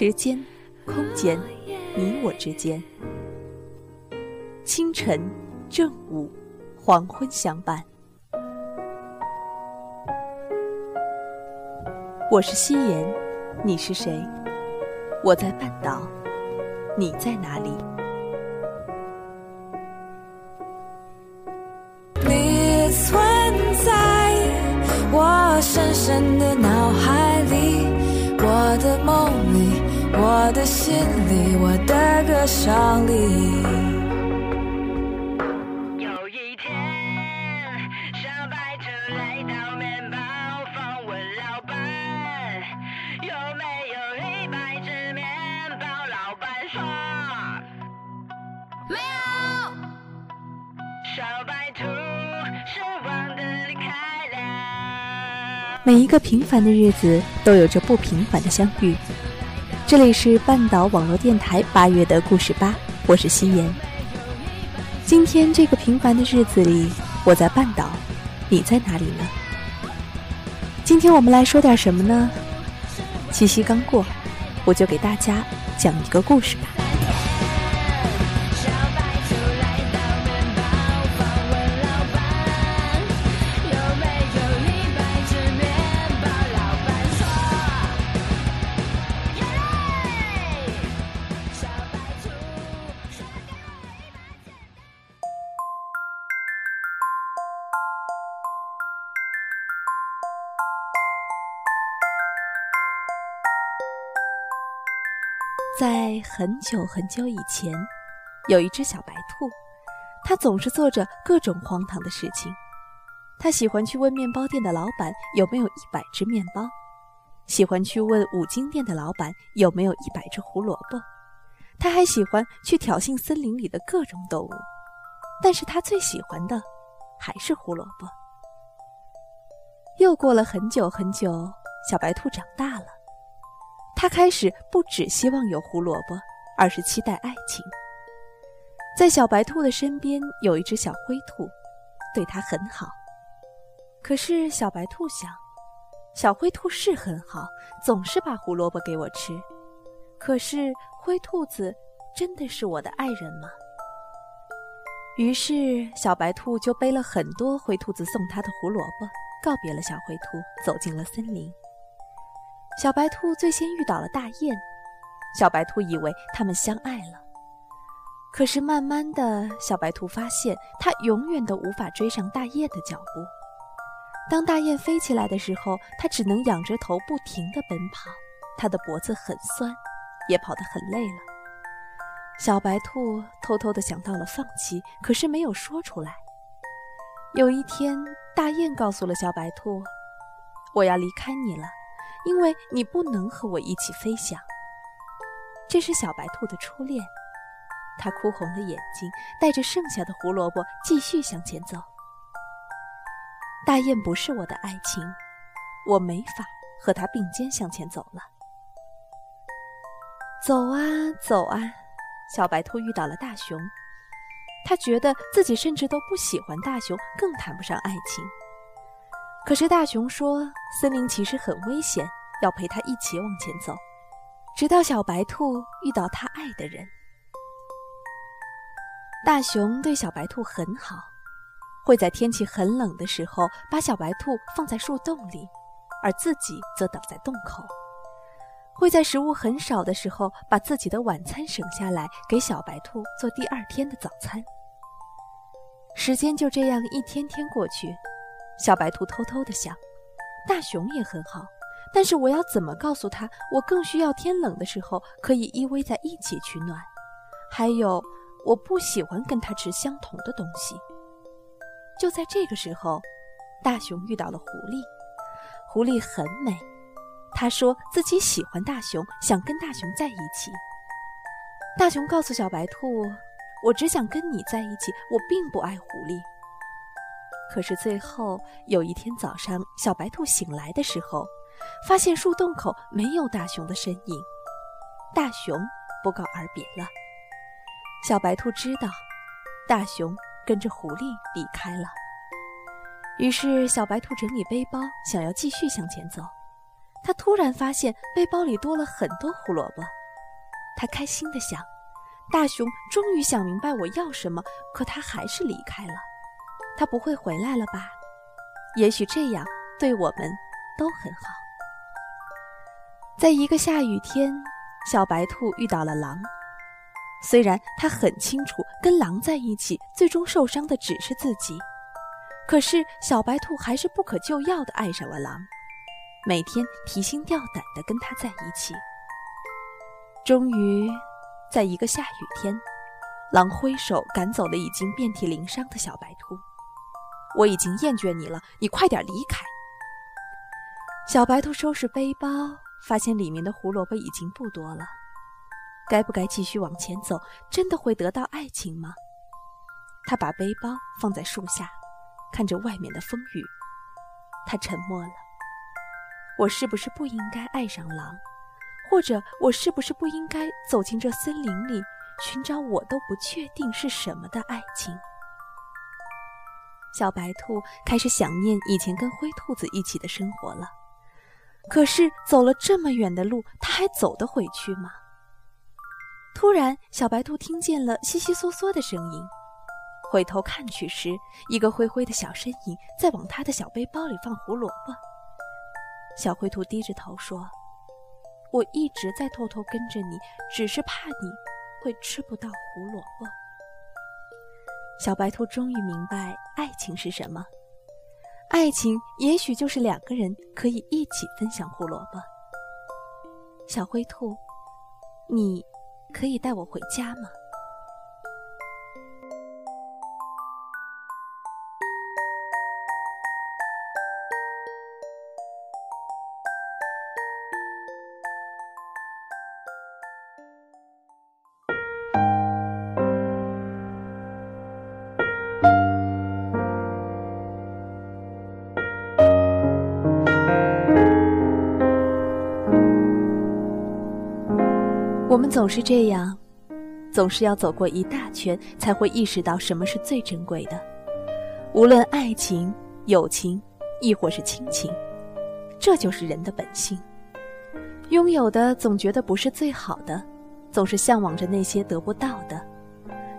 时间、空间，你我之间。清晨、正午、黄昏相伴。我是夕颜，你是谁？我在半岛，你在哪里？你存在我深深的脑海里，我的梦，我的心里，我的歌声里。有一天，小白兔来到面包房，问老板有没有一百只面包。老板说没有。小白兔失望的离开了。每一个平凡的日子都有着不平凡的相遇。这里是半岛网络电台八月的故事吧，我是夕颜。今天这个平凡的日子里，我在半岛，你在哪里呢？今天我们来说点什么呢？七夕刚过，我就给大家讲一个故事吧。在很久很久以前，有一只小白兔，它总是做着各种荒唐的事情。它喜欢去问面包店的老板有没有一百只面包，喜欢去问五金店的老板有没有一百只胡萝卜。它还喜欢去挑衅森林里的各种动物，但是它最喜欢的还是胡萝卜。又过了很久很久，小白兔长大了。他开始不只希望有胡萝卜，而是期待爱情。在小白兔的身边有一只小灰兔，对它很好。可是小白兔想，小灰兔是很好，总是把胡萝卜给我吃。可是灰兔子真的是我的爱人吗？于是小白兔就背了很多灰兔子送他的胡萝卜，告别了小灰兔，走进了森林。小白兔最先遇到了大雁，小白兔以为他们相爱了。可是慢慢的小白兔发现，它永远都无法追上大雁的脚步。当大雁飞起来的时候，它只能仰着头不停地奔跑，它的脖子很酸，也跑得很累了。小白兔偷偷地想到了放弃，可是没有说出来。有一天，大雁告诉了小白兔：“我要离开你了。”因为你不能和我一起飞翔。这是小白兔的初恋，它哭红了眼睛，带着剩下的胡萝卜继续向前走。大雁不是我的爱情，我没法和它并肩向前走了。走啊走啊，小白兔遇到了大熊，它觉得自己甚至都不喜欢大熊，更谈不上爱情。可是大熊说，森林其实很危险，要陪他一起往前走，直到小白兔遇到他爱的人。大熊对小白兔很好，会在天气很冷的时候把小白兔放在树洞里，而自己则等在洞口。会在食物很少的时候把自己的晚餐省下来给小白兔做第二天的早餐。时间就这样一天天过去，小白兔偷偷的想：大熊也很好，但是我要怎么告诉他，我更需要天冷的时候可以依偎在一起取暖？还有，我不喜欢跟他吃相同的东西。就在这个时候，大熊遇到了狐狸。狐狸很美，他说自己喜欢大熊，想跟大熊在一起。大熊告诉小白兔：“我只想跟你在一起，我并不爱狐狸。”可是最后有一天早上，小白兔醒来的时候，发现树洞口没有大熊的身影，大熊不告而别了。小白兔知道，大熊跟着狐狸离开了。于是，小白兔整理背包，想要继续向前走。他突然发现背包里多了很多胡萝卜，他开心地想：大熊终于想明白我要什么，可他还是离开了。他不会回来了吧？也许这样对我们都很好。在一个下雨天，小白兔遇到了狼。虽然他很清楚，跟狼在一起，最终受伤的只是自己。可是小白兔还是不可救药地爱上了狼，每天提心吊胆地跟他在一起。终于，在一个下雨天，狼挥手赶走了已经遍体鳞伤的小白兔。我已经厌倦你了，你快点离开。小白兔收拾背包，发现里面的胡萝卜已经不多了。该不该继续往前走？真的会得到爱情吗？他把背包放在树下。看着外面的风雨，他沉默了。我是不是不应该爱上狼？或者我是不是不应该走进这森林里，寻找我都不确定是什么的爱情？小白兔开始想念以前跟灰兔子一起的生活了。可是走了这么远的路，他还走得回去吗？突然，小白兔听见了悉悉嗦嗦的声音。回头看去时，一个灰灰的小身影在往他的小背包里放胡萝卜。小灰兔低着头说：“我一直在偷偷跟着你，只是怕你会吃不到胡萝卜。”小白兔终于明白爱情是什么，爱情也许就是两个人可以一起分享胡萝卜。小灰兔，你可以带我回家吗？总是这样，总是要走过一大圈，才会意识到什么是最珍贵的。无论爱情、友情，亦或是亲情，这就是人的本性。拥有的总觉得不是最好的，总是向往着那些得不到的，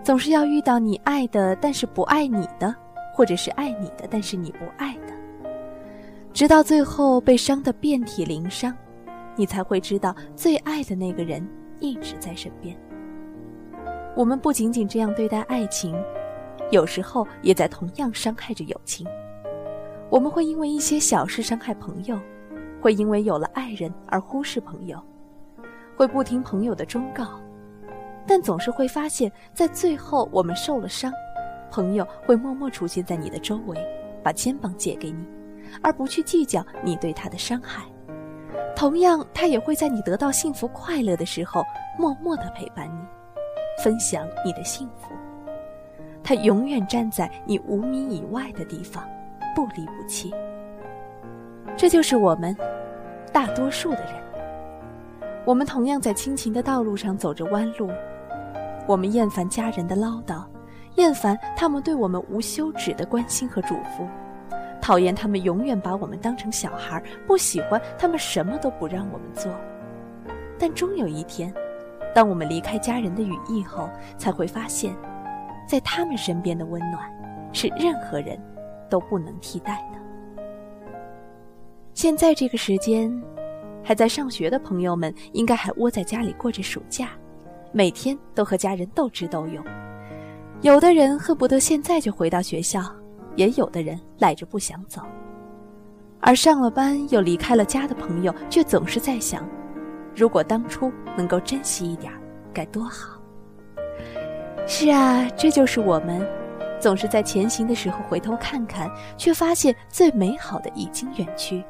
总是要遇到你爱的，但是不爱你的，或者是爱你的，但是你不爱的，直到最后被伤得遍体鳞伤，你才会知道最爱的那个人。一直在身边。我们不仅仅这样对待爱情，有时候也在同样伤害着友情。我们会因为一些小事伤害朋友，会因为有了爱人而忽视朋友，会不听朋友的忠告，但总是会发现，在最后我们受了伤，朋友会默默出现在你的周围，把肩膀借给你，而不去计较你对他的伤害。同样，他也会在你得到幸福快乐的时候，默默的陪伴你，分享你的幸福。他永远站在你五米以外的地方，不离不弃。这就是我们，大多数的人。我们同样在亲情的道路上走着弯路，我们厌烦家人的唠叨，厌烦他们对我们无休止的关心和嘱咐。讨厌他们永远把我们当成小孩，不喜欢他们什么都不让我们做。但终有一天，当我们离开家人的羽翼后，才会发现，在他们身边的温暖，是任何人都不能替代的。现在这个时间，还在上学的朋友们，应该还窝在家里过着暑假，每天都和家人斗智斗勇。有的人恨不得现在就回到学校，也有的人赖着不想走。而上了班又离开了家的朋友，却总是在想：如果当初能够珍惜一点，该多好。是啊，这就是我们。总是在前行的时候回头看看，却发现最美好的已经远去。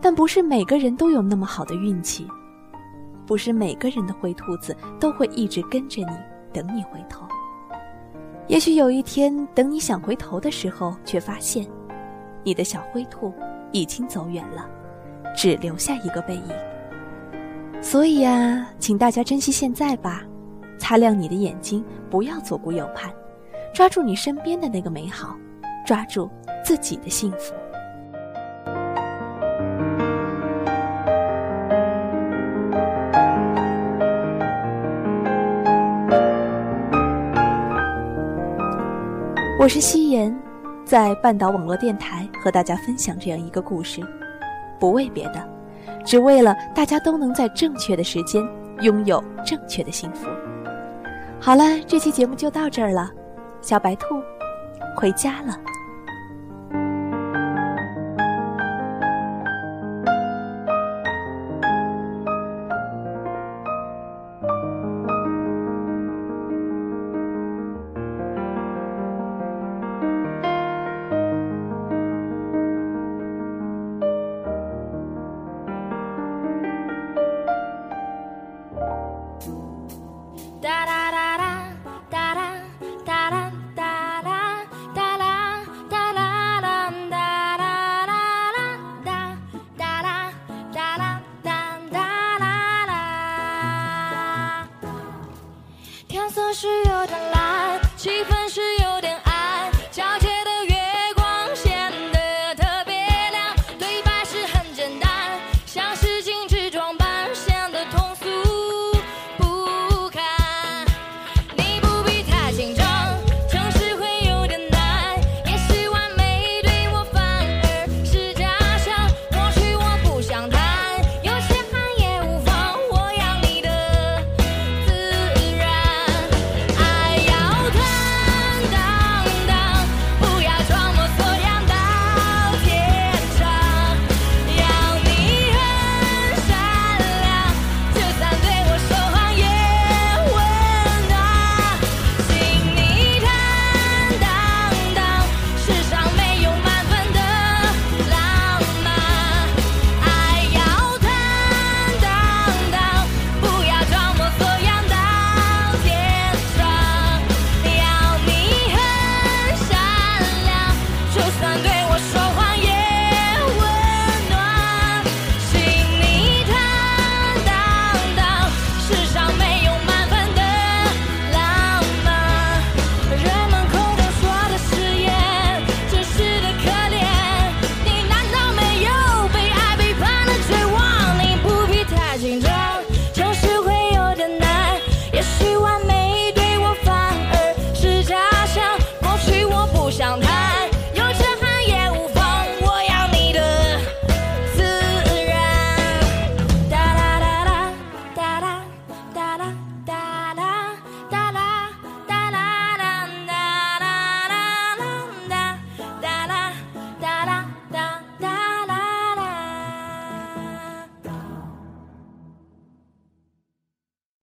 但不是每个人都有那么好的运气，不是每个人的灰兔子都会一直跟着你，等你回头。也许有一天，等你想回头的时候，却发现，你的小灰兔已经走远了，只留下一个背影。所以呀，请大家珍惜现在吧，擦亮你的眼睛，不要左顾右盼。抓住你身边的那个美好，抓住自己的幸福。我是夕颜，在半岛网络电台和大家分享这样一个故事，不为别的，只为了大家都能在正确的时间拥有正确的幸福。好了，这期节目就到这儿了。小白兔回家了。